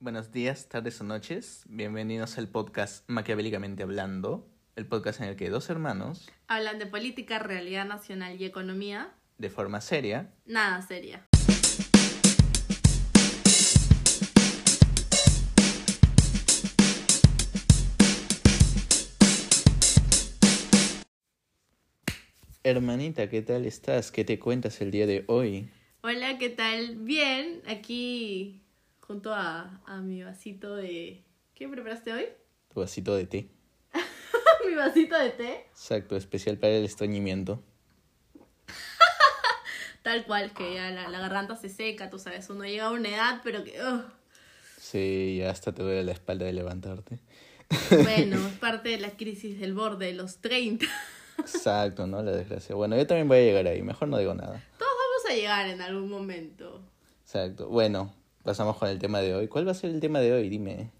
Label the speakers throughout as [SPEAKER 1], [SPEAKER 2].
[SPEAKER 1] Buenos días, tardes o noches. Bienvenidos al podcast Maquiavélicamente Hablando, el podcast en el que dos hermanos,
[SPEAKER 2] Hablan de política, realidad nacional y economía.
[SPEAKER 1] de forma seria,
[SPEAKER 2] Nada seria.
[SPEAKER 1] Hermanita, ¿qué tal estás? ¿Qué te cuentas el día de hoy?
[SPEAKER 2] Hola, ¿qué tal? Bien, aquí junto a, a mi vasito de... ¿Qué preparaste hoy?
[SPEAKER 1] Tu vasito de té.
[SPEAKER 2] mi vasito de té.
[SPEAKER 1] Exacto, especial para el estreñimiento.
[SPEAKER 2] Tal cual, que ya la, la garganta se seca, tú sabes, uno llega a una edad, pero que...
[SPEAKER 1] Sí, ya hasta te duele la espalda de levantarte.
[SPEAKER 2] Bueno, es parte de la crisis del borde de los 30.
[SPEAKER 1] Exacto, ¿no? La desgracia. Bueno, yo también voy a llegar ahí, mejor no digo nada.
[SPEAKER 2] Todos vamos a llegar en algún momento.
[SPEAKER 1] Exacto. Bueno, pasamos con el tema de hoy. ¿Cuál va a ser el tema de hoy? Dime.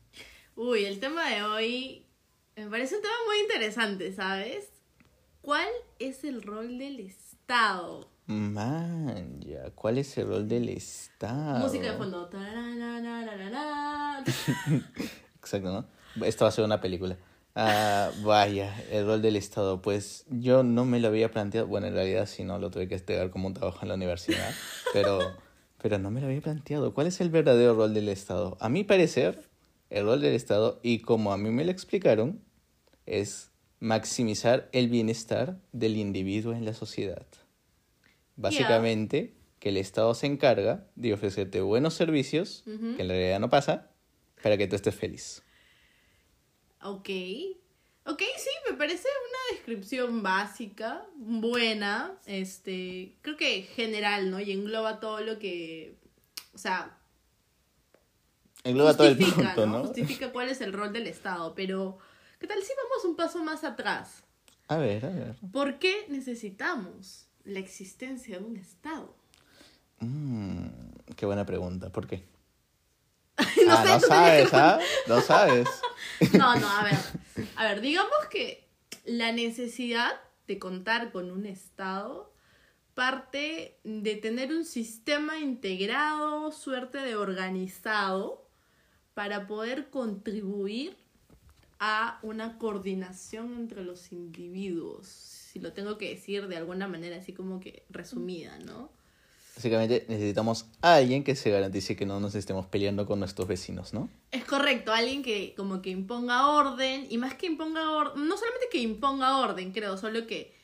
[SPEAKER 2] Uy, el tema de hoy me parece un tema muy interesante, ¿sabes? ¿Cuál es el rol del Estado?
[SPEAKER 1] Man, ya, ¿cuál es el rol del Estado?
[SPEAKER 2] Música de fondo.
[SPEAKER 1] Exacto, ¿no? Esto va a ser una película. Ah, vaya, el rol del Estado. Pues yo no me lo había planteado. Bueno, en realidad sí, no, lo tuve que estudiar como un trabajo en la universidad. Pero, pero no me lo había planteado. ¿Cuál es el verdadero rol del Estado? A mi parecer, el rol del Estado, y como a mí me lo explicaron, es maximizar el bienestar del individuo en la sociedad. Básicamente, que el Estado se encarga de ofrecerte buenos servicios, que en realidad no pasa, para que tú estés feliz.
[SPEAKER 2] Ok. Ok, sí, me parece una descripción básica, buena, este, creo que general, ¿no? Y engloba todo lo que, o sea,
[SPEAKER 1] Engloba todo el punto, ¿no?
[SPEAKER 2] Justifica cuál es el rol del Estado, pero ¿qué tal si vamos un paso más atrás?
[SPEAKER 1] A ver, a ver.
[SPEAKER 2] ¿Por qué necesitamos la existencia de un Estado?
[SPEAKER 1] Mm, qué buena pregunta. ¿Por qué?
[SPEAKER 2] No
[SPEAKER 1] ah,
[SPEAKER 2] sé,
[SPEAKER 1] no
[SPEAKER 2] tenías
[SPEAKER 1] sabes, ¿ah? No sabes.
[SPEAKER 2] No, no, a ver. A ver, digamos que la necesidad de contar con un Estado parte de tener un sistema integrado, suerte de organizado, para poder contribuir a una coordinación entre los individuos. Si lo tengo que decir de alguna manera así como que resumida, ¿no?
[SPEAKER 1] Básicamente necesitamos a alguien que se garantice que no nos estemos peleando con nuestros vecinos, ¿no?
[SPEAKER 2] Es correcto, alguien que como que imponga orden, y más que imponga orden, no solamente que imponga orden, creo, solo que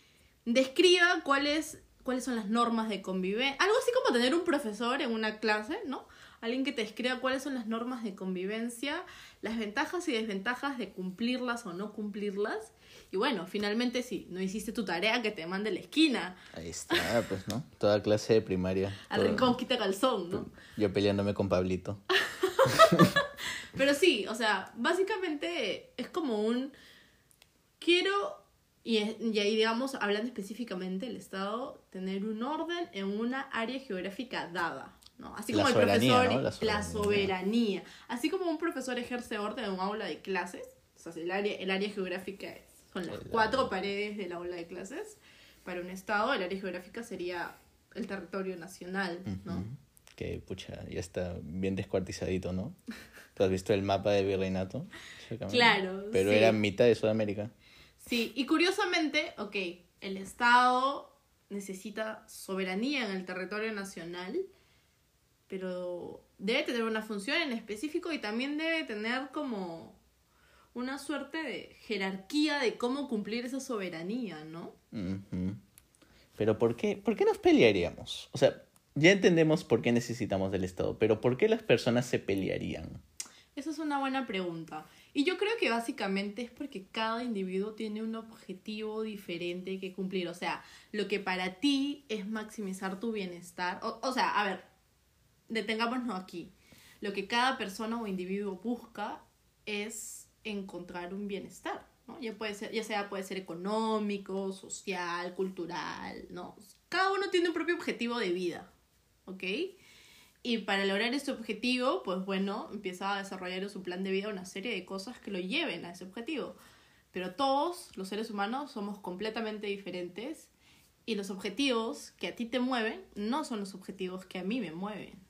[SPEAKER 2] describa cuáles, cuáles son las normas de convivencia. Algo así como tener un profesor en una clase, ¿no? Alguien que te describa cuáles son las normas de convivencia, las ventajas y desventajas de cumplirlas o no cumplirlas. Y bueno, finalmente si no hiciste tu tarea, que te mande a la esquina,
[SPEAKER 1] Ahí está, pues, ¿no? Toda clase de primaria.
[SPEAKER 2] al
[SPEAKER 1] Todo-
[SPEAKER 2] rincón quita calzón, ¿no?
[SPEAKER 1] Yo peleándome con Pablito.
[SPEAKER 2] Pero sí, o sea, básicamente es como un quiero y, y ahí digamos hablando específicamente el Estado tener un orden en una área geográfica dada, ¿no? Así como el profesor
[SPEAKER 1] ¿no? La soberanía,
[SPEAKER 2] así como un profesor ejerce orden en un aula de clases, o sea, el área el área geográfica es- son las cuatro paredes del aula de clases. Para un Estado, el área geográfica sería el territorio nacional, ¿no?
[SPEAKER 1] Que, pucha, ya está bien descuartizadito, ¿no? ¿Tú has visto el mapa de virreinato?
[SPEAKER 2] Claro,
[SPEAKER 1] Pero
[SPEAKER 2] sí.
[SPEAKER 1] era mitad de Sudamérica.
[SPEAKER 2] Sí, y curiosamente, ok, el Estado necesita soberanía en el territorio nacional, pero debe tener una función en específico y también debe tener como una suerte de jerarquía de cómo cumplir esa soberanía, ¿no?
[SPEAKER 1] Pero ¿por qué, ¿por qué nos pelearíamos? O sea, ya entendemos por qué necesitamos del Estado, pero ¿por qué las personas se pelearían?
[SPEAKER 2] Esa es una buena pregunta. Y yo creo que básicamente es porque cada individuo tiene un objetivo diferente que cumplir. O sea, lo que para ti es maximizar tu bienestar. O, o sea, a ver, detengámonos aquí. Lo que cada persona o individuo busca es encontrar un bienestar. ¿no? Ya, puede ser, ya sea puede ser económico, social, cultural, ¿no? Cada uno tiene un propio objetivo de vida, ¿ok? Y para lograr ese objetivo, pues bueno, empieza a desarrollar en su plan de vida una serie de cosas que lo lleven a ese objetivo. Pero todos los seres humanos somos completamente diferentes y los objetivos que a ti te mueven no son los objetivos que a mí me mueven.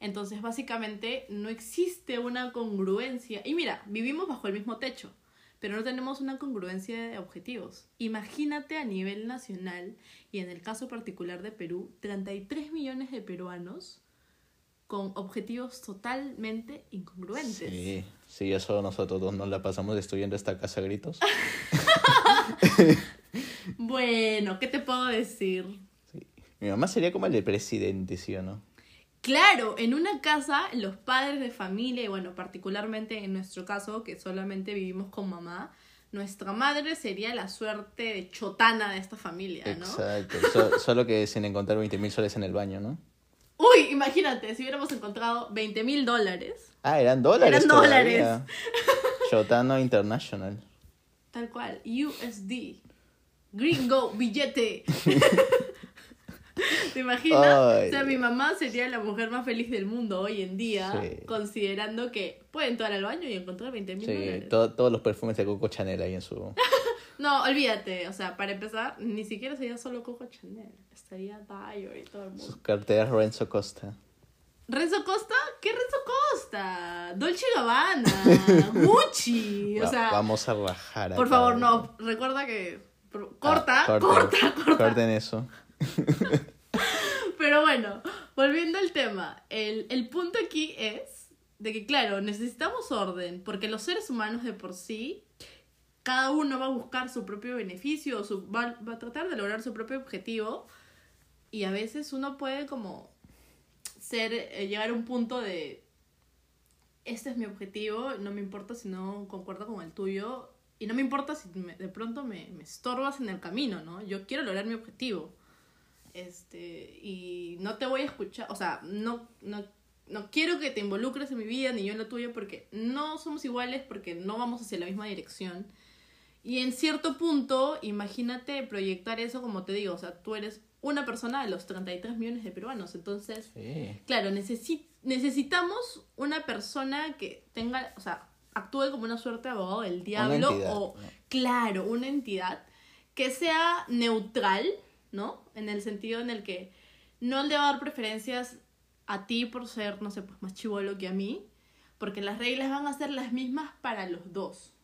[SPEAKER 2] Entonces, básicamente, no existe una congruencia. Y mira, vivimos bajo el mismo techo, pero no tenemos una congruencia de objetivos. Imagínate a nivel nacional, y en el caso particular de Perú, 33 millones de peruanos con objetivos totalmente incongruentes.
[SPEAKER 1] Sí, sí, eso nosotros dos nos la pasamos destruyendo esta casa a gritos.
[SPEAKER 2] bueno, ¿qué te puedo decir?
[SPEAKER 1] Sí. Mi mamá sería como el de presidente, ¿sí o no?
[SPEAKER 2] Claro, en una casa los padres de familia, y bueno, particularmente en nuestro caso, que solamente vivimos con mamá, nuestra madre sería la suerte de chotana de esta familia, ¿no?
[SPEAKER 1] Exacto, solo que sin encontrar 20 mil soles en el baño, ¿no?
[SPEAKER 2] Uy, imagínate, si hubiéramos encontrado 20 mil dólares.
[SPEAKER 1] Ah, eran dólares. Eran dólares. Chotano International.
[SPEAKER 2] Tal cual, USD. Gringo, billete. ¿Te imaginas? o sea, mi mamá sería la mujer más feliz del mundo hoy en día, considerando que puede entrar al baño y encontrar 20 mil sí,
[SPEAKER 1] todos los perfumes de Coco Chanel ahí en su...
[SPEAKER 2] no, olvídate. O sea, para empezar, ni siquiera sería solo Coco Chanel. Estaría Dior y todo el mundo.
[SPEAKER 1] Sus carteras Renzo Costa.
[SPEAKER 2] ¿Renzo Costa? ¿Qué Renzo Costa? Dolce Gabbana, Gucci, o sea...
[SPEAKER 1] Vamos a bajar.
[SPEAKER 2] Por favor, no. Recuerda que... Corta, ah, corta, corta.
[SPEAKER 1] Corten eso.
[SPEAKER 2] Pero bueno, volviendo al tema, el, el punto aquí es de que, claro, necesitamos orden, porque los seres humanos de por sí, cada uno va a buscar su propio beneficio, su, va, va a tratar de lograr su propio objetivo, y a veces uno puede como ser, eh, llegar a un punto de, este es mi objetivo, no me importa si no concuerda con el tuyo, y no me importa si de pronto me, me estorbas en el camino, ¿no? Yo quiero lograr mi objetivo. Este, y no te voy a escuchar, o sea, no, no, no quiero que te involucres en mi vida ni yo en la tuya porque no somos iguales, porque no vamos hacia la misma dirección. Y en cierto punto, imagínate proyectar eso como te digo, o sea, tú eres una persona de los 33 millones de peruanos, entonces, claro, necesitamos una persona que tenga, o sea, actúe como una suerte de abogado del diablo o, claro, una entidad que sea neutral, ¿no? En el sentido en el que no le va a dar preferencias a ti por ser, no sé, pues más chivolo que a mí, porque las reglas van a ser las mismas para los dos.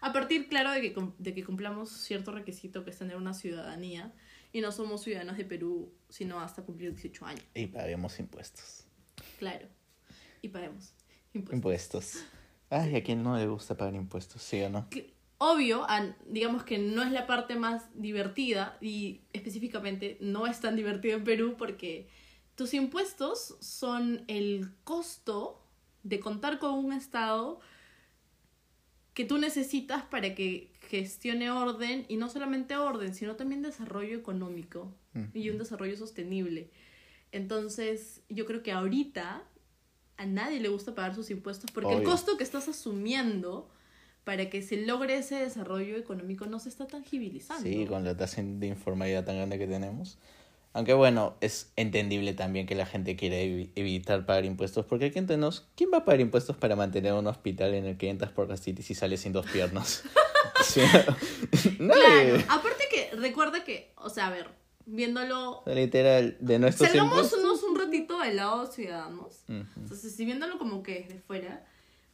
[SPEAKER 2] A partir, claro, de que, de que cumplamos cierto requisito que es tener una ciudadanía y no somos ciudadanos de Perú sino hasta cumplir 18 años.
[SPEAKER 1] Y paguemos impuestos.
[SPEAKER 2] Claro, y paguemos
[SPEAKER 1] impuestos. Impuestos. Ay, ¿a quién no le gusta pagar impuestos? ¿Sí o no?
[SPEAKER 2] Obvio, digamos que no es la parte más divertida y específicamente no es tan divertido en Perú porque tus impuestos son el costo de contar con un Estado que tú necesitas para que gestione orden y no solamente orden, sino también desarrollo económico y un desarrollo sostenible. Entonces, yo creo que ahorita a nadie le gusta pagar sus impuestos porque el costo que estás asumiendo para que se logre ese desarrollo económico no se está tangibilizando.
[SPEAKER 1] Sí, con la tasa de informalidad tan grande que tenemos. Aunque bueno, es entendible también que la gente quiere evitar pagar impuestos, porque aquí entenemos, ¿quién va a pagar impuestos para mantener un hospital en el que entras por gastritis y sales sin dos piernas?
[SPEAKER 2] Claro, aparte que recuerda que, o sea, a ver, viéndolo...
[SPEAKER 1] Literal, de nuestros
[SPEAKER 2] Salgámonos un ratito del lado ciudadanos. Entonces, si viéndolo como que desde fuera,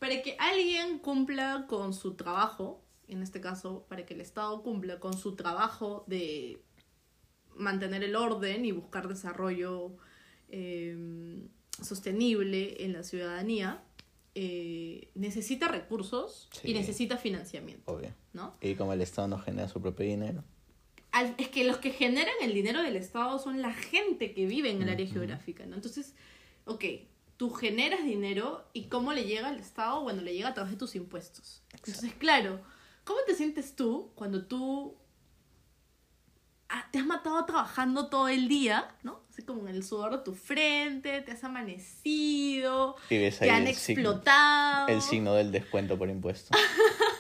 [SPEAKER 2] para que alguien cumpla con su trabajo, en este caso, para que el Estado cumpla con su trabajo de mantener el orden y buscar desarrollo em, sostenible en la ciudadanía, eh, necesita recursos y necesita financiamiento. Obvio. ¿no?
[SPEAKER 1] Y como el Estado no genera su propio dinero.
[SPEAKER 2] es que los que generan el dinero del Estado son la gente que vive en el área geográfica, ¿no? Entonces, ok, tú generas dinero y cómo le llega al Estado, bueno, le llega a través de tus impuestos. Entonces, claro, ¿cómo te sientes tú cuando tú ah, te has matado trabajando todo el día, ¿no? Así como en el sudor de tu frente, te has amanecido, te han explotado.
[SPEAKER 1] el signo del descuento por impuestos.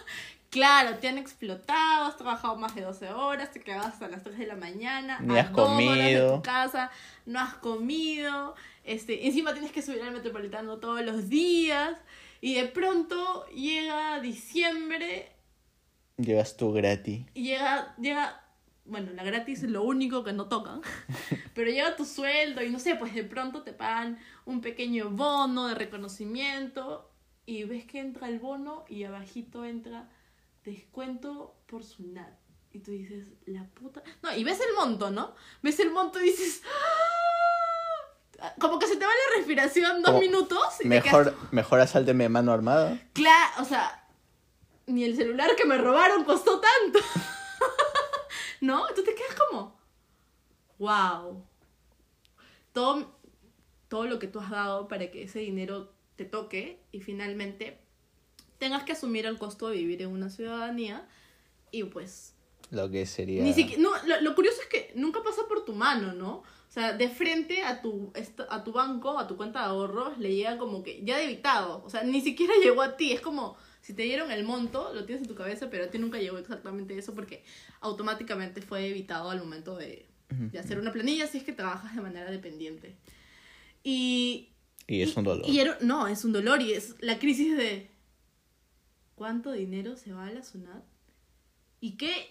[SPEAKER 2] Claro, te han explotado, has trabajado más de 12 horas, te quedas hasta las 3 de la mañana,
[SPEAKER 1] Ni has comido.
[SPEAKER 2] de tu casa, no has comido, este, encima tienes que subir al metropolitano todos los días y de pronto llega diciembre.
[SPEAKER 1] Llegas tú gratis.
[SPEAKER 2] Y llega, llega bueno, la gratis es lo único que no tocan, pero llega tu sueldo y no sé, pues de pronto te pagan un pequeño bono de reconocimiento y ves que entra el bono y abajito entra descuento por SUNAT. Y tú dices, la puta... No, y ves el monto, ¿no? Ves el monto y dices... ¡Ah! Como que se te va la respiración dos
[SPEAKER 1] Como,
[SPEAKER 2] minutos y te
[SPEAKER 1] Mejor,
[SPEAKER 2] quedas-
[SPEAKER 1] mejor asálteme mano armada.
[SPEAKER 2] Claro, o sea, ni el celular que me robaron costó tanto. ¿No? Tú te quedas como, wow. Todo, todo lo que tú has dado para que ese dinero te toque y finalmente tengas que asumir el costo de vivir en una ciudadanía y pues
[SPEAKER 1] Lo que sería.
[SPEAKER 2] ni siquiera, no, lo, lo curioso es que nunca pasa por tu mano, ¿no? O sea, de frente a tu, a tu banco, a tu cuenta de ahorros, le llega como que ya debitado. O sea, ni siquiera llegó a ti. Es como si te dieron el monto, lo tienes en tu cabeza, pero a ti nunca llegó exactamente eso porque automáticamente fue debitado al momento de, de hacer una planilla si es que trabajas de manera dependiente. Y,
[SPEAKER 1] Y es un dolor.
[SPEAKER 2] y era- no, es un dolor y es la crisis de ¿cuánto dinero se va a la SUNAT? ¿Y qué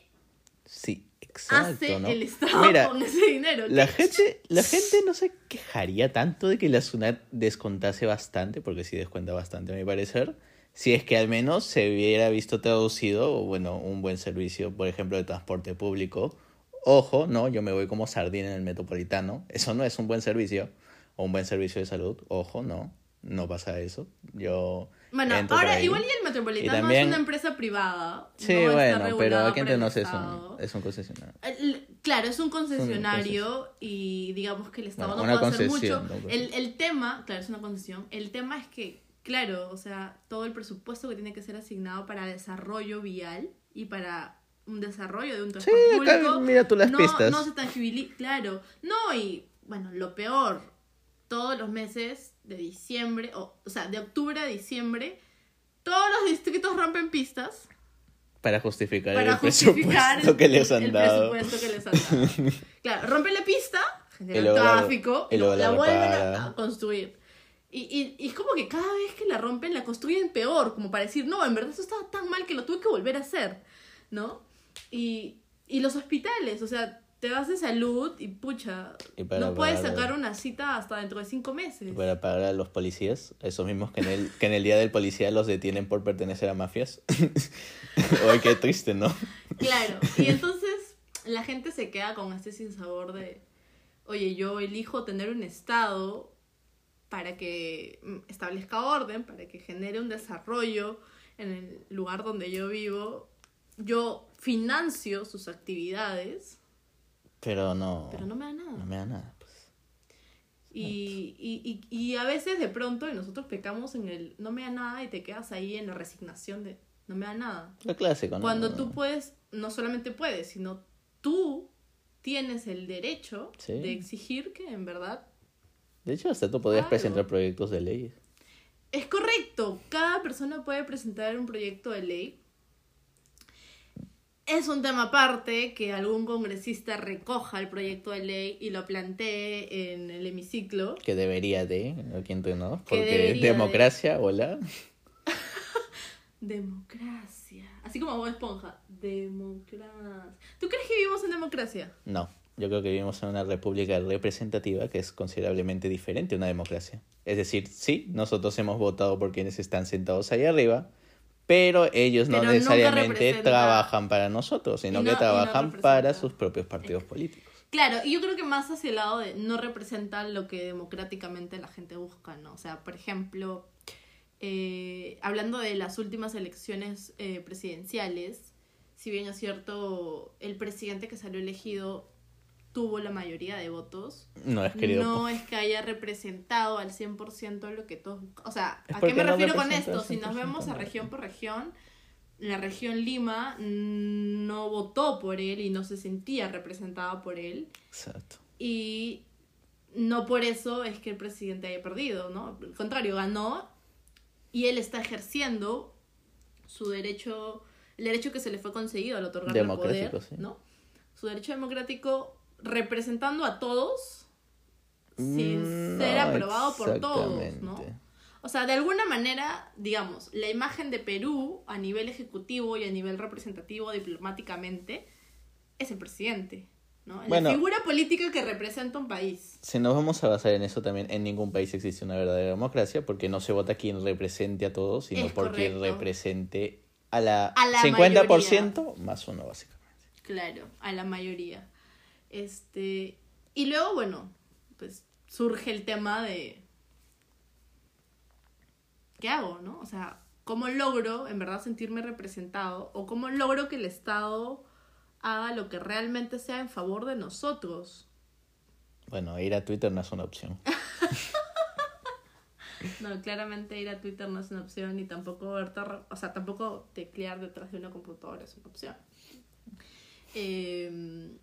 [SPEAKER 1] Sí, exacto,
[SPEAKER 2] hace
[SPEAKER 1] ¿no?
[SPEAKER 2] el Estado
[SPEAKER 1] Mira,
[SPEAKER 2] con ese dinero?
[SPEAKER 1] La
[SPEAKER 2] ¿Qué-
[SPEAKER 1] gente, la gente no se quejaría tanto de que la SUNAT descontase bastante, porque sí descuenta bastante a mi parecer, si es que al menos se hubiera visto traducido, bueno, un buen servicio, por ejemplo, de transporte público. Ojo, no, yo me voy como sardina en el metropolitano, eso no es un buen servicio, o un buen servicio de salud, ojo, no, no pasa eso. Yo
[SPEAKER 2] Bueno, ahora igual y el Metropolitano
[SPEAKER 1] Y también-
[SPEAKER 2] es una empresa privada.
[SPEAKER 1] Sí,
[SPEAKER 2] no está
[SPEAKER 1] bueno, pero aquí entre
[SPEAKER 2] el
[SPEAKER 1] nos es un, es un concesionario.
[SPEAKER 2] El- Claro, es un concesionario y digamos que el Estado
[SPEAKER 1] Bueno,
[SPEAKER 2] no puede hacer mucho.
[SPEAKER 1] no.
[SPEAKER 2] El, el tema, claro, es una concesión. El tema es que, claro, o sea, todo el presupuesto que tiene que ser asignado para desarrollo vial y para un desarrollo de un
[SPEAKER 1] Sí,
[SPEAKER 2] transporte
[SPEAKER 1] acá
[SPEAKER 2] público.
[SPEAKER 1] mira tú las
[SPEAKER 2] no,
[SPEAKER 1] pistas.
[SPEAKER 2] No se tangibiliza, claro. No, y bueno, lo peor, todos los meses de diciembre, o, o sea, de octubre a diciembre, todos los distritos rompen pistas
[SPEAKER 1] Para justificar
[SPEAKER 2] para
[SPEAKER 1] el
[SPEAKER 2] justificar
[SPEAKER 1] presupuesto
[SPEAKER 2] el,
[SPEAKER 1] que les han
[SPEAKER 2] el
[SPEAKER 1] dado.
[SPEAKER 2] presupuesto que les han dado. Claro, rompen la pista, generan tráfico,
[SPEAKER 1] luego
[SPEAKER 2] la,
[SPEAKER 1] la
[SPEAKER 2] vuelven a, a construir. Y, y, y es como que cada vez que la rompen, la construyen peor, como para decir, no, en verdad eso estaba tan mal que lo tuve que volver a hacer, ¿no? Y, y los hospitales, o sea, te vas de salud y pucha,
[SPEAKER 1] Y para
[SPEAKER 2] no puedes
[SPEAKER 1] pagar-
[SPEAKER 2] sacar una cita hasta dentro de cinco meses.
[SPEAKER 1] Para pagar a los policías, esos mismos que en el, que en el día del policía los detienen por pertenecer a mafias. Oye, qué triste, ¿no?
[SPEAKER 2] Claro, y entonces la gente se queda con este sinsabor de, oye, yo elijo tener un Estado para que establezca orden, para que genere un desarrollo en el lugar donde yo vivo. Yo financio sus actividades,
[SPEAKER 1] Pero no,
[SPEAKER 2] pero no me da nada.
[SPEAKER 1] no me da nada. Pues.
[SPEAKER 2] Y, y, y, y a veces de pronto nosotros pecamos en el no me da nada y te quedas ahí en la resignación de no me da nada.
[SPEAKER 1] Lo clásico, ¿no?
[SPEAKER 2] Cuando tú puedes, no solamente puedes, sino tú tienes el derecho
[SPEAKER 1] Sí.
[SPEAKER 2] de exigir que en verdad
[SPEAKER 1] De hecho, hasta tú podrías
[SPEAKER 2] Claro.
[SPEAKER 1] presentar proyectos de leyes.
[SPEAKER 2] es correcto. Cada persona puede presentar un proyecto de ley. Es un tema aparte que algún congresista recoja el proyecto de ley y lo plantee en el hemiciclo.
[SPEAKER 1] Que debería de, aquí entre
[SPEAKER 2] Que
[SPEAKER 1] porque
[SPEAKER 2] de.
[SPEAKER 1] democracia, hola.
[SPEAKER 2] Democracia. Así como Bob Esponja. Democracia. ¿Tú crees que vivimos en democracia?
[SPEAKER 1] No, yo creo que vivimos en una república representativa que es considerablemente diferente a una democracia. Es decir, sí, nosotros hemos votado por quienes están sentados ahí arriba, pero ellos no
[SPEAKER 2] Pero
[SPEAKER 1] necesariamente trabajan para nosotros, sino
[SPEAKER 2] no-
[SPEAKER 1] que
[SPEAKER 2] no
[SPEAKER 1] trabajan para sus propios partidos políticos.
[SPEAKER 2] Claro, y yo creo que más hacia el lado de no representa lo que democráticamente la gente busca, ¿no? O sea, por ejemplo, eh, hablando de las últimas elecciones eh, presidenciales, si bien es cierto, el presidente que salió elegido tuvo la mayoría de votos,
[SPEAKER 1] No es querido.
[SPEAKER 2] no es que haya representado al 100% lo que todos... O sea, ¿a qué me
[SPEAKER 1] no
[SPEAKER 2] refiero con esto? Si nos
[SPEAKER 1] 100%,
[SPEAKER 2] vemos a región por región, la región Lima no votó por él y no se sentía representada por él.
[SPEAKER 1] Exacto.
[SPEAKER 2] Y no por eso es que el presidente haya perdido, ¿no? Al contrario, ganó y él está ejerciendo su derecho, el derecho que se le fue concedido al otorgarle el poder,
[SPEAKER 1] sí.
[SPEAKER 2] ¿no? Su derecho democrático representando a todos sin
[SPEAKER 1] Mm,
[SPEAKER 2] ser aprobado por todos, ¿no? O sea, de alguna manera, digamos, la imagen de Perú a nivel ejecutivo y a nivel representativo diplomáticamente es el presidente, ¿no?
[SPEAKER 1] Bueno.
[SPEAKER 2] la figura política que representa un país.
[SPEAKER 1] Si nos vamos a basar en eso también, en ningún país existe una verdadera democracia porque no se vota quien represente a todos, sino
[SPEAKER 2] Es
[SPEAKER 1] por quien represente a la,
[SPEAKER 2] A la
[SPEAKER 1] 50% más uno, básicamente.
[SPEAKER 2] Claro, a la mayoría. Este, y luego, bueno, pues surge el tema de ¿qué hago, no? O sea, ¿cómo logro en verdad sentirme representado o cómo logro que el Estado haga lo que realmente sea en favor de nosotros?
[SPEAKER 1] Bueno, ir a Twitter no es una opción.
[SPEAKER 2] No, claramente ir a Twitter no es una opción y tampoco o sea, tampoco teclear detrás de una computadora es una opción. Eh,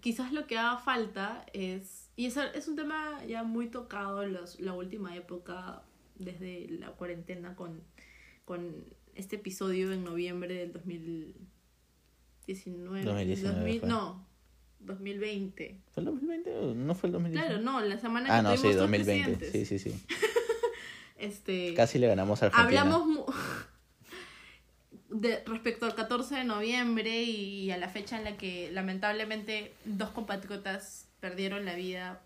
[SPEAKER 2] quizás lo que haga falta es, y eso es un tema ya muy tocado en los- la última época, desde la cuarentena con, con este episodio en noviembre del 2019.
[SPEAKER 1] 2019
[SPEAKER 2] 2000
[SPEAKER 1] fue.
[SPEAKER 2] no, 2020.
[SPEAKER 1] ¿Fue el 2020 o no fue el 2019?
[SPEAKER 2] Claro, no, la semana que
[SPEAKER 1] Ah, no, sí,
[SPEAKER 2] tuvimos dos
[SPEAKER 1] 2020.
[SPEAKER 2] presidentes.
[SPEAKER 1] Sí, sí, sí.
[SPEAKER 2] Este,
[SPEAKER 1] Casi le ganamos a Argentina.
[SPEAKER 2] Hablamos de, respecto al 14 de noviembre y a la fecha en la que lamentablemente dos compatriotas perdieron la vida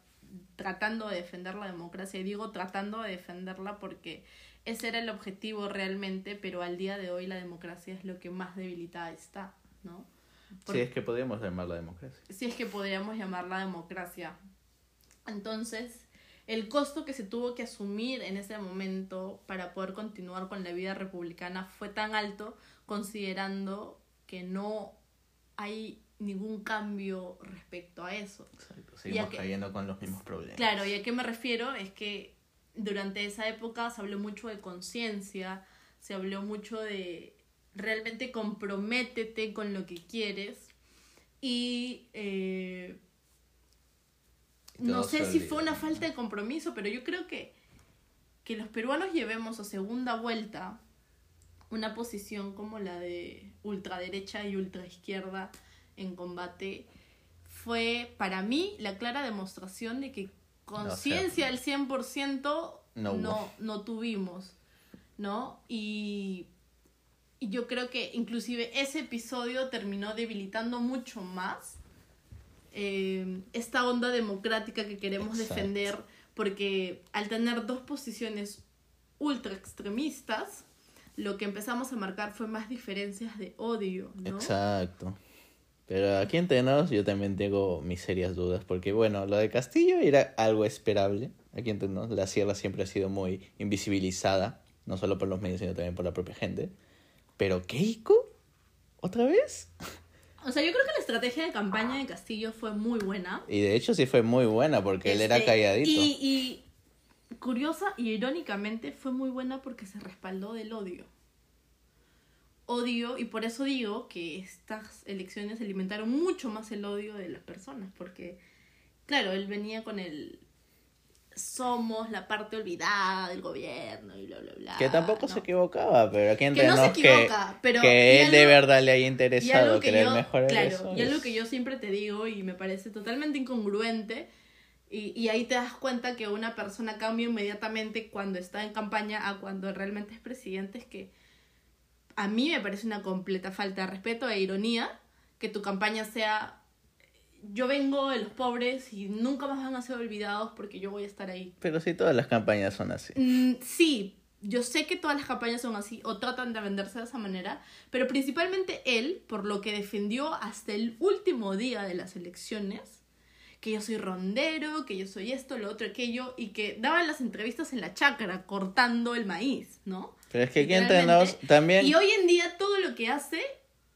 [SPEAKER 2] tratando de defender la democracia. Y digo tratando de defenderla porque ese era el objetivo realmente, pero al día de hoy la democracia es lo que más debilitada está, ¿no?
[SPEAKER 1] Sí, es que podríamos llamarla democracia.
[SPEAKER 2] si es que podríamos llamarla democracia. Entonces, el costo que se tuvo que asumir en ese momento para poder continuar con la vida republicana fue tan alto considerando que no hay ningún cambio respecto a eso.
[SPEAKER 1] Exacto. Seguimos
[SPEAKER 2] que-
[SPEAKER 1] cayendo con los mismos problemas.
[SPEAKER 2] Claro, ¿y a qué me refiero? Es que durante esa época se habló mucho de conciencia, se habló mucho de realmente comprométete con lo que quieres y eh, no sé si fue una falta de compromiso, pero yo creo que que los peruanos llevemos a segunda vuelta una posición como la de ultraderecha y ultraizquierda en combate fue para mí la clara demostración de que conciencia al 100%
[SPEAKER 1] No
[SPEAKER 2] no, no, tuvimos, ¿no? Y, y yo creo que inclusive ese episodio terminó debilitando mucho más eh, esta onda democrática que queremos
[SPEAKER 1] Exacto.
[SPEAKER 2] defender, porque al tener dos posiciones ultra extremistas, lo que empezamos a marcar fue más diferencias de odio, ¿no?
[SPEAKER 1] Exacto. Pero aquí entre nos yo también tengo mis serias dudas, porque bueno, lo de Castillo era algo esperable. Aquí entre nos, la sierra siempre ha sido muy invisibilizada, no solo por los medios, sino también por la propia gente. Pero Keiko, ¿otra vez?
[SPEAKER 2] O sea, yo creo que la estrategia de campaña de Castillo fue muy buena.
[SPEAKER 1] Y de hecho sí fue muy buena, porque él era
[SPEAKER 2] Este,
[SPEAKER 1] calladito.
[SPEAKER 2] Y, y curiosa y irónicamente fue muy buena porque se respaldó del odio. Odio, y por eso digo que estas elecciones alimentaron mucho más el odio de las personas, porque, claro, él venía con el somos la parte olvidada del gobierno y bla, bla, bla.
[SPEAKER 1] Que tampoco
[SPEAKER 2] ¿no?
[SPEAKER 1] se equivocaba, pero aquí entre
[SPEAKER 2] Que no se equivoca,
[SPEAKER 1] que,
[SPEAKER 2] pero-
[SPEAKER 1] que él de verdad le haya interesado
[SPEAKER 2] que
[SPEAKER 1] querer
[SPEAKER 2] yo,
[SPEAKER 1] mejorar
[SPEAKER 2] claro,
[SPEAKER 1] eso.
[SPEAKER 2] y algo que yo siempre te digo y me parece totalmente incongruente, y, y ahí te das cuenta que una persona cambia inmediatamente cuando está en campaña a cuando realmente es presidente, es que a mí me parece una completa falta de respeto e ironía que tu campaña sea yo vengo de los pobres y nunca más van a ser olvidados porque yo voy a estar ahí.
[SPEAKER 1] Pero sí, todas las campañas son así.
[SPEAKER 2] Mm, sí, yo sé que todas las campañas son así o tratan de venderse de esa manera, pero principalmente él, por lo que defendió hasta el último día de las elecciones, que yo soy rondero, que yo soy esto, lo otro, aquello, y que daban las entrevistas en la chacra cortando el maíz, ¿no?
[SPEAKER 1] Pero es que aquí
[SPEAKER 2] Literalmente.
[SPEAKER 1] también...
[SPEAKER 2] Y hoy en día todo lo que hace,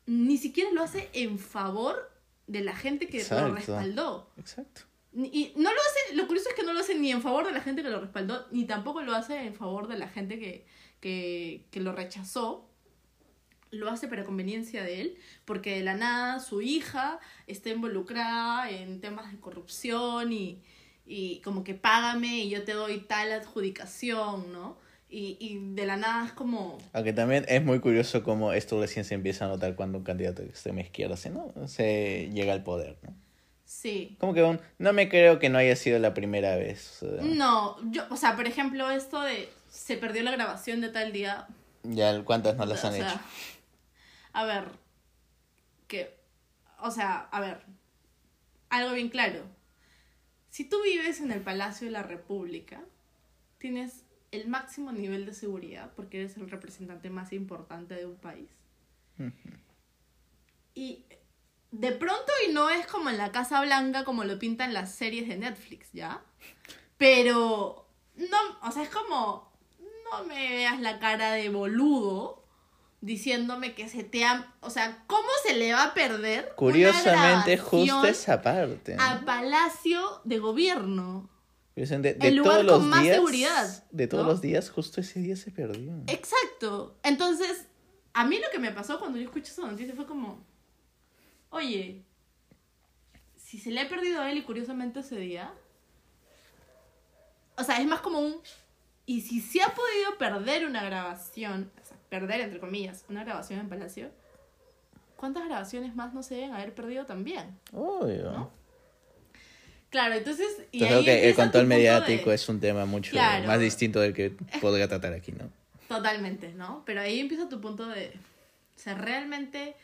[SPEAKER 2] ni siquiera lo hace en favor de la gente que lo respaldó.
[SPEAKER 1] Exacto.
[SPEAKER 2] Y no lo hace, lo curioso es que no lo hace ni en favor de la gente que lo respaldó, ni tampoco lo hace en favor de la gente que, que, que lo rechazó. Lo hace para conveniencia de él, porque de la nada su hija está involucrada en temas de corrupción y, y como que págame y yo te doy tal adjudicación, ¿no? Y, y de la nada es como...
[SPEAKER 1] Aunque también es muy curioso cómo esto recién se empieza a notar cuando un candidato de extrema izquierda se, ¿no? se llega al poder, ¿no?
[SPEAKER 2] Sí.
[SPEAKER 1] Como que un- no me creo que no haya sido la primera vez. o sea,
[SPEAKER 2] No, yo, o sea, por ejemplo, esto de se perdió la grabación de tal día,
[SPEAKER 1] Ya cuántas no las
[SPEAKER 2] O
[SPEAKER 1] han
[SPEAKER 2] sea,
[SPEAKER 1] hecho.
[SPEAKER 2] A ver, que o sea, a ver, algo bien claro. Si tú vives en el Palacio de la República, tienes el máximo nivel de seguridad porque eres el representante más importante de un país. Y de pronto, y no es como en la Casa Blanca como lo pintan las series de Netflix, ¿ya? Pero, no, o sea, es como, no me veas la cara de boludo diciéndome que se te ha... O sea, ¿cómo se le va a perder?
[SPEAKER 1] Curiosamente, justo esa parte.
[SPEAKER 2] A Palacio de Gobierno.
[SPEAKER 1] De, de el lugar todos con los más días, seguridad. De todos los días, justo ese día se perdió.
[SPEAKER 2] Exacto. Entonces, a mí lo que me pasó cuando yo escuché esa noticia fue como, oye, si se le ha perdido a él y curiosamente ese día, o sea, es más como un, y si se ha podido perder una grabación, o sea, perder entre comillas, una grabación en Palacio, ¿cuántas grabaciones más no se deben haber perdido también?
[SPEAKER 1] Obvio.
[SPEAKER 2] Claro, entonces...
[SPEAKER 1] Y creo que el control mediático es un tema mucho más distinto del que podría tratar aquí, ¿no?
[SPEAKER 2] Totalmente, ¿no? Pero ahí empieza tu punto de... O sea, realmente...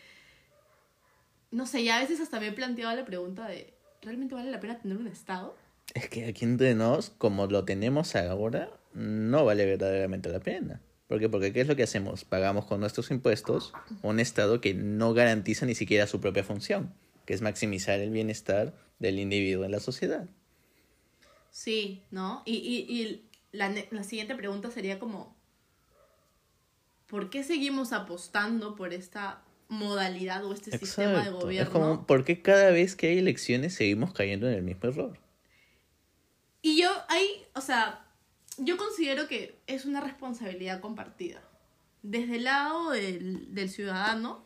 [SPEAKER 2] No sé, ya a veces hasta me he planteado la pregunta de... ¿Realmente vale la pena tener un Estado?
[SPEAKER 1] Es que aquí entre nos, como lo tenemos ahora, no vale verdaderamente la pena. ¿Por qué? Porque ¿qué es lo que hacemos? Pagamos con nuestros impuestos un Estado que no garantiza ni siquiera su propia función, que es maximizar el bienestar del individuo en la sociedad.
[SPEAKER 2] Sí, ¿no? Y, y, y la, la siguiente pregunta sería como, ¿por qué seguimos apostando por esta modalidad o este sistema de gobierno?
[SPEAKER 1] Es como, ¿por qué cada vez que hay elecciones seguimos cayendo en el mismo error?
[SPEAKER 2] Y yo ahí, o sea, yo considero que es una responsabilidad compartida. Desde el lado del, del ciudadano,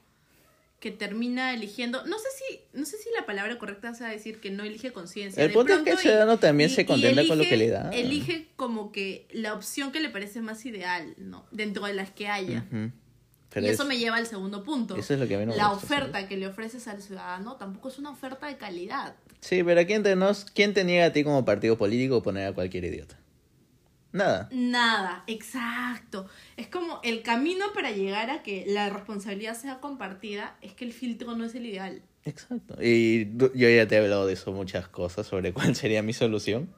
[SPEAKER 2] que termina eligiendo, no sé si, no sé si la palabra correcta sea decir que no elige conciencia.
[SPEAKER 1] El punto es que el ciudadano también se contenta con lo que le da.
[SPEAKER 2] Elige como que la opción que le parece más ideal, ¿no? Dentro de las que haya. y eso me lleva al segundo punto.
[SPEAKER 1] Eso es lo que a
[SPEAKER 2] La oferta que le ofreces al ciudadano tampoco es una oferta de calidad.
[SPEAKER 1] Sí, pero aquí entre nos, ¿quién te niega a ti como partido político poner a cualquier idiota? Nada.
[SPEAKER 2] Nada, exacto. Es como el camino para llegar a que la responsabilidad sea compartida es que el filtro no es el ideal.
[SPEAKER 1] Exacto. Y yo ya te he hablado de eso muchas cosas sobre cuál sería mi solución.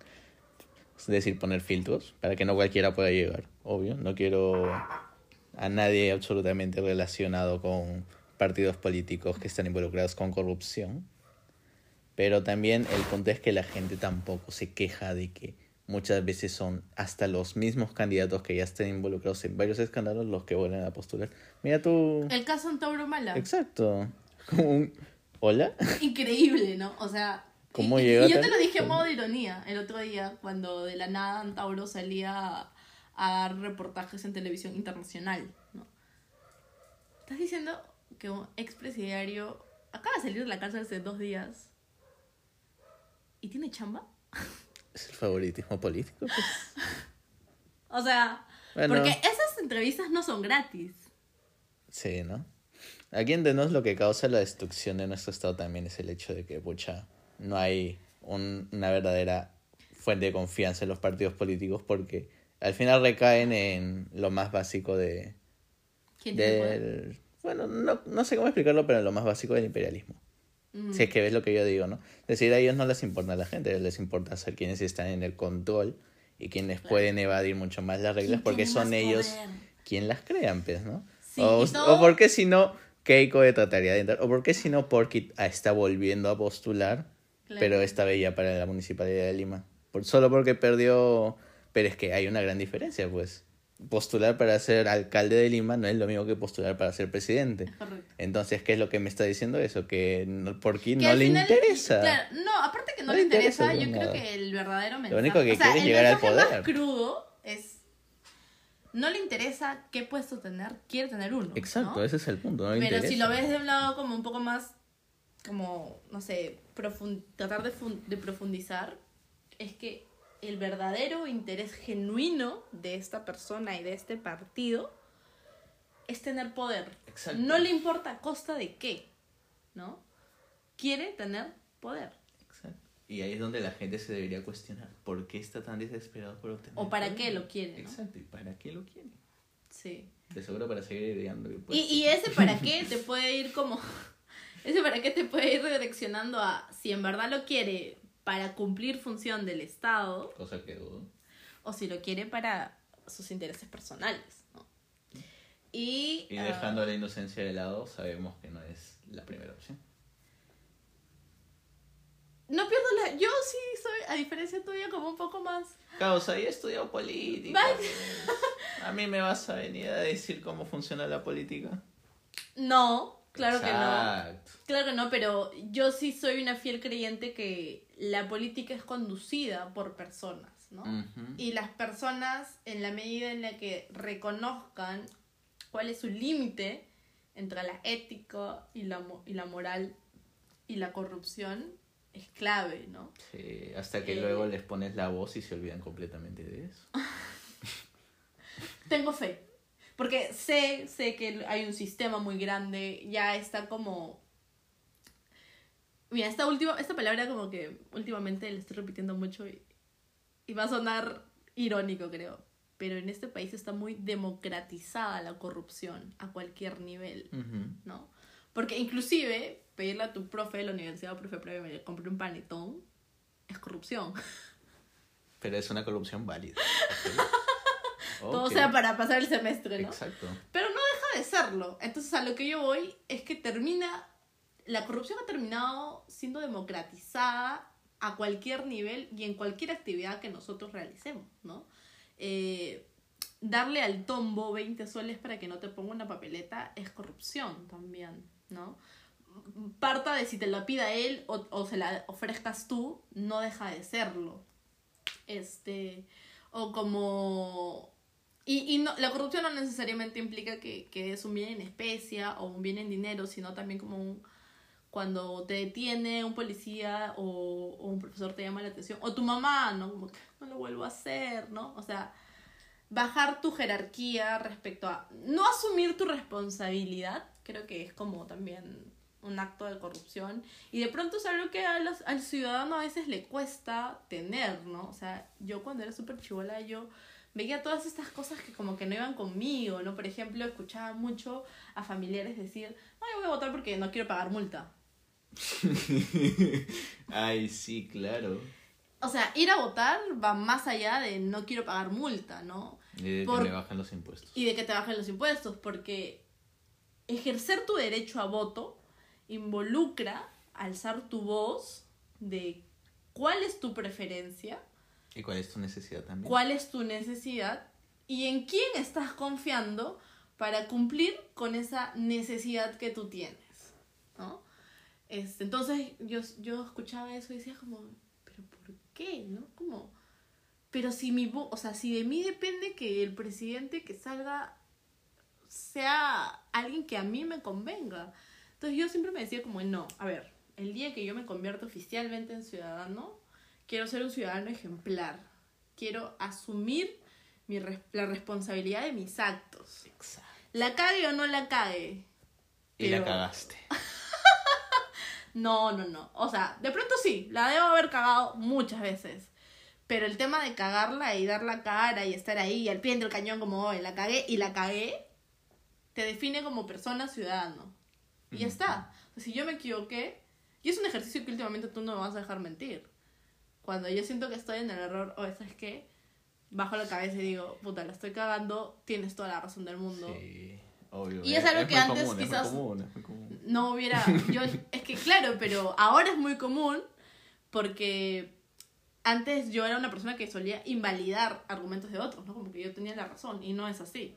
[SPEAKER 1] Es decir, poner filtros para que no cualquiera pueda llegar. Obvio, no quiero a nadie absolutamente relacionado con partidos políticos que están involucrados con corrupción. Pero también el punto es que la gente tampoco se queja de que muchas veces son hasta los mismos candidatos que ya estén involucrados en varios escándalos los que vuelven a postular. Mira tú.
[SPEAKER 2] El caso Antauro Mala.
[SPEAKER 1] Exacto. Como un. ¿Hola?
[SPEAKER 2] Increíble, ¿no? O sea. ¿Cómo y, y yo te lo dije en modo de ironía el otro día, cuando de la nada Antauro salía a, dar reportajes en televisión internacional, ¿no? Estás diciendo que un expresidiario acaba de salir de la cárcel hace dos días y tiene chamba.
[SPEAKER 1] Es el favoritismo político. Pues.
[SPEAKER 2] o sea, porque esas entrevistas no son gratis.
[SPEAKER 1] Sí, ¿no? Aquí en Denos lo que causa la destrucción de nuestro estado también es el hecho de que, pucha, no hay una verdadera fuente de confianza en los partidos políticos porque al final recaen en lo más básico de...
[SPEAKER 2] ¿Quién del,
[SPEAKER 1] Bueno, no, no sé cómo explicarlo, pero en lo más básico del imperialismo. Si es que ves lo que yo digo, ¿no? Es decir, a ellos no les importa a la gente, les importa ser quienes están en el control y quienes pueden evadir mucho más las reglas porque son ellos quien las crean, pues, ¿no? o, o porque si no, Keiko de trataría de entrar, o porque si no, Porky está volviendo a postular, pero esta vez ya para la Municipalidad de Lima. Por, solo porque perdió, pero es que hay una gran diferencia, pues postular para ser alcalde de Lima no es lo mismo que postular para ser presidente. Entonces, ¿qué es lo que me está diciendo eso? Que no, porque no le interesa.
[SPEAKER 2] no, aparte que no, le interesa, yo creo que el verdadero mensaje.
[SPEAKER 1] Lo único que quiere es llegar al poder.
[SPEAKER 2] más crudo es. No le interesa qué puesto tener, quiere tener uno.
[SPEAKER 1] Exacto, ese es el punto.
[SPEAKER 2] Pero si lo ves de un lado como un poco más, como, no sé, tratar de, de profundizar, es que el verdadero interés genuino de esta persona y de este partido es tener poder. No le importa a costa de qué, ¿no? Quiere tener poder.
[SPEAKER 1] Exacto. Y ahí es donde la gente se debería cuestionar, ¿por qué está tan desesperado por obtener
[SPEAKER 2] O para qué lo quiere.
[SPEAKER 1] Exacto, ¿y para qué lo quiere?
[SPEAKER 2] Sí.
[SPEAKER 1] De seguro para seguir ideando.
[SPEAKER 2] Y, y ese para qué te puede ir como Ese para qué te puede ir redireccionando a si en verdad lo quiere para cumplir función del Estado
[SPEAKER 1] Cosa que dudo.
[SPEAKER 2] o si lo quiere para sus intereses personales. ¿no? Y,
[SPEAKER 1] Y
[SPEAKER 2] ah,
[SPEAKER 1] dejando la inocencia de lado, sabemos que no es la primera opción.
[SPEAKER 2] no pierdo la... Yo sí soy, a diferencia tuya, como un poco más...
[SPEAKER 1] Causa, y he estudiado política. A mí me vas a venir a decir cómo funciona la política.
[SPEAKER 2] No, claro que no.
[SPEAKER 1] Exacto.
[SPEAKER 2] Claro que no, pero yo sí soy una fiel creyente que la política es conducida por personas, ¿no? Y las personas, en la medida en la que reconozcan cuál es su límite entre la ética y la, y la moral y la corrupción, es clave, ¿no?
[SPEAKER 1] Sí, hasta que
[SPEAKER 2] Eh.
[SPEAKER 1] luego les pones la voz y se olvidan completamente de eso.
[SPEAKER 2] Tengo fe. Porque sé, sé que hay un sistema muy grande, ya está como... Mira, esta última, esta palabra como que últimamente la estoy repitiendo mucho y, y va a sonar irónico, creo. Pero en este país está muy democratizada la corrupción a cualquier nivel,
[SPEAKER 1] Ujú.
[SPEAKER 2] ¿no? Porque inclusive pedirle a tu profe de la universidad o profe, profe, me compré un panetón, es corrupción.
[SPEAKER 1] Pero es una corrupción válida. Ok.
[SPEAKER 2] Todo
[SPEAKER 1] Ok.
[SPEAKER 2] sea para pasar el semestre, ¿no?
[SPEAKER 1] Exacto.
[SPEAKER 2] Pero no deja de serlo. Entonces a lo que yo voy es que termina, la corrupción ha terminado siendo democratizada a cualquier nivel y en cualquier actividad que nosotros realicemos, ¿no? Eh, darle al tombo 20 soles para que no te ponga una papeleta es corrupción también, ¿no? Parta de si te la pida él o, se la ofrezcas tú, no deja de serlo. Este, o como... Y, y no, la corrupción no necesariamente implica que, que es un bien en especia o un bien en dinero, sino también como un, cuando te detiene un policía o, un profesor te llama la atención, o tu mamá, ¿no? Como que no lo vuelvo a hacer, ¿no? O sea, bajar tu jerarquía respecto a no asumir tu responsabilidad, creo que es como también un acto de corrupción y de pronto es algo que a los- al ciudadano a veces le cuesta tener, ¿no? O sea, yo cuando era súper chivola yo veía todas estas cosas que como que no iban conmigo, ¿no? Por ejemplo, escuchaba mucho a familiares decir, no, yo voy a votar porque no quiero pagar multa.
[SPEAKER 1] Ay, sí, claro.
[SPEAKER 2] O sea, ir a votar va más allá de no quiero pagar multa, ¿no?
[SPEAKER 1] Y de
[SPEAKER 2] Por-
[SPEAKER 1] que me bajan los impuestos.
[SPEAKER 2] y de que te bajen los impuestos, porque ejercer tu derecho a voto involucra alzar tu voz de cuál es tu preferencia,
[SPEAKER 1] ¿Y cuál es tu necesidad también?
[SPEAKER 2] cuál es tu necesidad y en quién estás confiando para cumplir con esa necesidad que tú tienes, ¿no? Este, entonces yo, yo escuchaba eso y decía como, pero ¿por qué? ¿No? Como, pero si mi o sea, si de mí depende que el presidente que salga sea alguien que a mí me convenga. Entonces yo siempre me decía como, no, a ver, el día que yo me convierto oficialmente en ciudadano, quiero ser un ciudadano ejemplar. Quiero asumir mi res- la responsabilidad de mis actos.
[SPEAKER 1] Exacto.
[SPEAKER 2] La cague o no la cague.
[SPEAKER 1] Y la
[SPEAKER 2] Pero-
[SPEAKER 1] cagaste.
[SPEAKER 2] No, no, no. O sea, de pronto sí, la debo haber cagado muchas veces. Pero el tema de cagarla y dar la cara y estar ahí al pie del cañón como hoy, la cagué y la cagué, te define como persona ciudadano. Y ya está. O sea, si yo me equivoqué, y es un ejercicio que últimamente tú no me vas a dejar mentir. Cuando yo siento que estoy en el error, o ¿sabes qué? Bajo la cabeza y digo, puta, la estoy cagando, tienes toda la razón del mundo.
[SPEAKER 1] Sí, obvio.
[SPEAKER 2] Y es algo que
[SPEAKER 1] muy
[SPEAKER 2] antes
[SPEAKER 1] común,
[SPEAKER 2] quizás-
[SPEAKER 1] Es muy común, es muy común.
[SPEAKER 2] No hubiera yo es que claro pero ahora es muy común porque antes yo era una persona que solía invalidar argumentos de otros no como que yo tenía la razón y no es así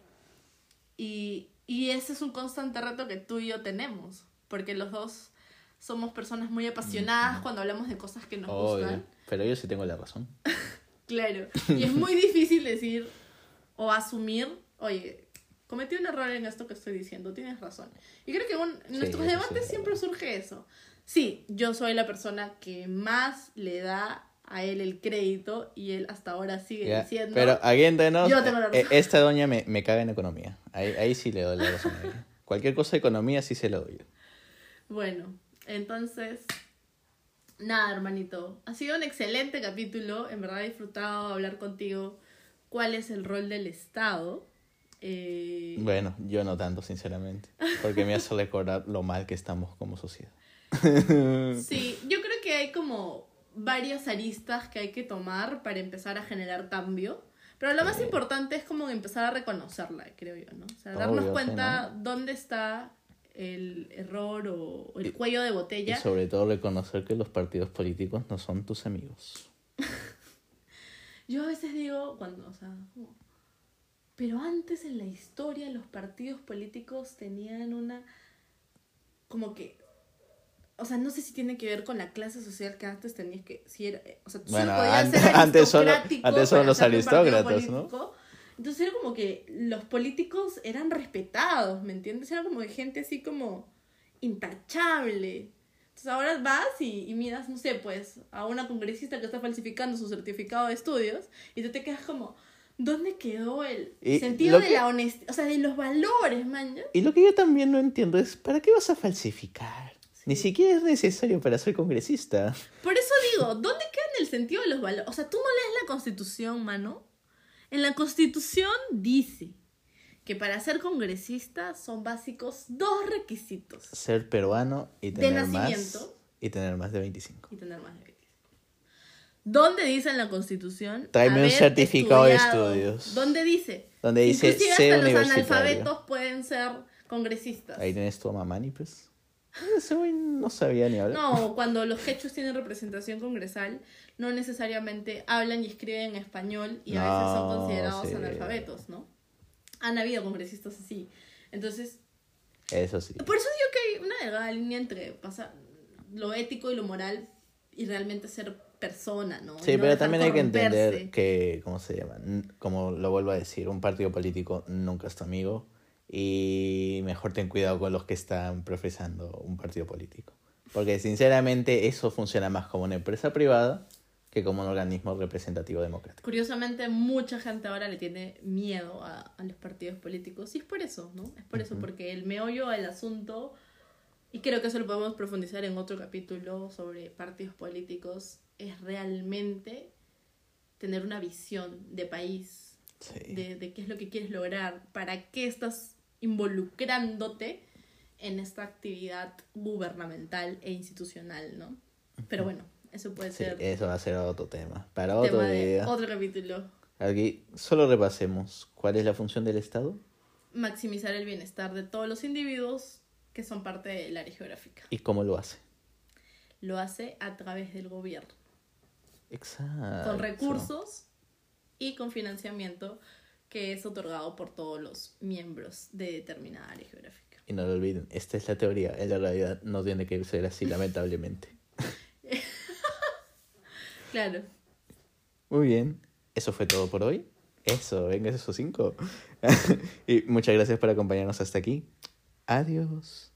[SPEAKER 2] y, y ese es un constante reto que tú y yo tenemos porque los dos somos personas muy apasionadas
[SPEAKER 1] Ujú.
[SPEAKER 2] cuando hablamos de cosas que nos gustan
[SPEAKER 1] Pero yo sí tengo la razón.
[SPEAKER 2] Claro. Y es muy difícil decir o asumir, oye, cometí un error en esto que estoy diciendo, tienes razón. Y creo que un- en
[SPEAKER 1] Sí,
[SPEAKER 2] nuestros debates
[SPEAKER 1] sí.
[SPEAKER 2] siempre surge eso. Sí, yo soy la persona que más le da a él el crédito y él hasta ahora sigue
[SPEAKER 1] Ya,
[SPEAKER 2] diciendo...
[SPEAKER 1] Pero aquí entre nos,
[SPEAKER 2] Yo tengo la
[SPEAKER 1] eh,
[SPEAKER 2] razón.
[SPEAKER 1] esta doña me, me caga en economía. Ahí, ahí sí le doy la razón a ella. Cualquier cosa de economía sí se lo doy.
[SPEAKER 2] Bueno, entonces, nada, hermanito. Ha sido un excelente capítulo. En verdad he disfrutado hablar contigo cuál es el rol del Estado. Eh,
[SPEAKER 1] Bueno, yo no tanto, sinceramente. Porque me hace recordar lo mal que estamos como sociedad.
[SPEAKER 2] Sí, yo creo que hay como varias aristas que hay que tomar para empezar a generar cambio. Pero lo más
[SPEAKER 1] Sí.
[SPEAKER 2] importante es como empezar a reconocerla, creo yo, ¿no? O sea, darnos
[SPEAKER 1] Obvio, sí,
[SPEAKER 2] cuenta dónde está el error o, el cuello de
[SPEAKER 1] Y
[SPEAKER 2] botella.
[SPEAKER 1] sobre todo reconocer que los partidos políticos no son tus amigos.
[SPEAKER 2] Yo a veces digo, cuando, o sea, como, pero antes en la historia los partidos políticos tenían una, como que, o sea, no sé si tiene que ver con la clase social que antes tenías que, si era, o sea, tú
[SPEAKER 1] Bueno,
[SPEAKER 2] solo
[SPEAKER 1] antes-
[SPEAKER 2] ser
[SPEAKER 1] antes solo- antes solo los aristócratas, ¿no?
[SPEAKER 2] Entonces era como que los políticos eran respetados, ¿me entiendes? Era como de gente así como intachable. Entonces ahora vas y, y miras, no sé, pues, a una congresista que está falsificando su certificado de estudios y tú te quedas como, ¿dónde quedó el
[SPEAKER 1] Y
[SPEAKER 2] sentido de
[SPEAKER 1] que-
[SPEAKER 2] la honestidad? O sea, de los valores, man.
[SPEAKER 1] Y lo que yo también no entiendo es, ¿para qué vas a falsificar? Ni siquiera es necesario para ser congresista.
[SPEAKER 2] Por eso digo, ¿dónde queda el sentido de los valores? O sea, tú no lees la constitución, mano. En la constitución dice que para ser congresista son básicos dos requisitos.
[SPEAKER 1] Ser peruano y
[SPEAKER 2] De
[SPEAKER 1] tener más
[SPEAKER 2] nacimiento.
[SPEAKER 1] y tener más de 25.
[SPEAKER 2] y tener más de 25. ¿Dónde dice en la Constitución?
[SPEAKER 1] Tráeme un certificado de
[SPEAKER 2] estudiado?
[SPEAKER 1] estudios.
[SPEAKER 2] ¿Dónde dice?
[SPEAKER 1] Donde dice,
[SPEAKER 2] Inclusive
[SPEAKER 1] sé
[SPEAKER 2] hasta los analfabetos pueden ser congresistas.
[SPEAKER 1] Ahí tienes tu mamá, Mani, pues. Ese güey no sabía ni hablar.
[SPEAKER 2] No, cuando los quechos tienen representación congresal, no necesariamente hablan y escriben en español y a veces son
[SPEAKER 1] No,
[SPEAKER 2] considerados
[SPEAKER 1] sí.
[SPEAKER 2] analfabetos, ¿no? Han habido congresistas así. Entonces,
[SPEAKER 1] Eso sí.
[SPEAKER 2] por eso digo que hay una delgada línea entre pasar lo ético y lo moral y realmente ser persona, ¿no?
[SPEAKER 1] Sí,
[SPEAKER 2] no
[SPEAKER 1] pero también hay que entender que, ¿cómo se llama? Como lo vuelvo a decir, un partido político nunca es tu amigo y mejor ten cuidado con los que están profesando un partido político. Porque sinceramente eso funciona más como una empresa privada que como un organismo representativo democrático.
[SPEAKER 2] Curiosamente, mucha gente ahora le tiene miedo a, a los partidos políticos. Y es por eso, ¿no? Es por eso, porque el meollo del asunto, y creo que eso lo podemos profundizar en otro capítulo sobre partidos políticos, es realmente tener una visión de país,
[SPEAKER 1] Sí.
[SPEAKER 2] de, de qué es lo que quieres lograr, para qué estás involucrándote en esta actividad gubernamental e institucional, ¿no? Pero bueno, eso puede
[SPEAKER 1] Sí,
[SPEAKER 2] ser
[SPEAKER 1] eso va a ser otro tema. Para otro
[SPEAKER 2] tema de
[SPEAKER 1] día.
[SPEAKER 2] otro capítulo.
[SPEAKER 1] Aquí solo repasemos cuál es la función del Estado
[SPEAKER 2] Maximizar el bienestar de todos los individuos que son parte del área geográfica.
[SPEAKER 1] y cómo lo hace.
[SPEAKER 2] Lo hace a través del gobierno,
[SPEAKER 1] Exacto.
[SPEAKER 2] con recursos y con financiamiento que es otorgado por todos los miembros de determinada área geográfica.
[SPEAKER 1] Y no lo olviden, esta es la teoría, en la realidad no tiene que ser así, lamentablemente.
[SPEAKER 2] Claro.
[SPEAKER 1] Muy bien, eso fue todo por hoy. Eso, venga, esos cinco. y muchas gracias por acompañarnos hasta aquí. Adiós.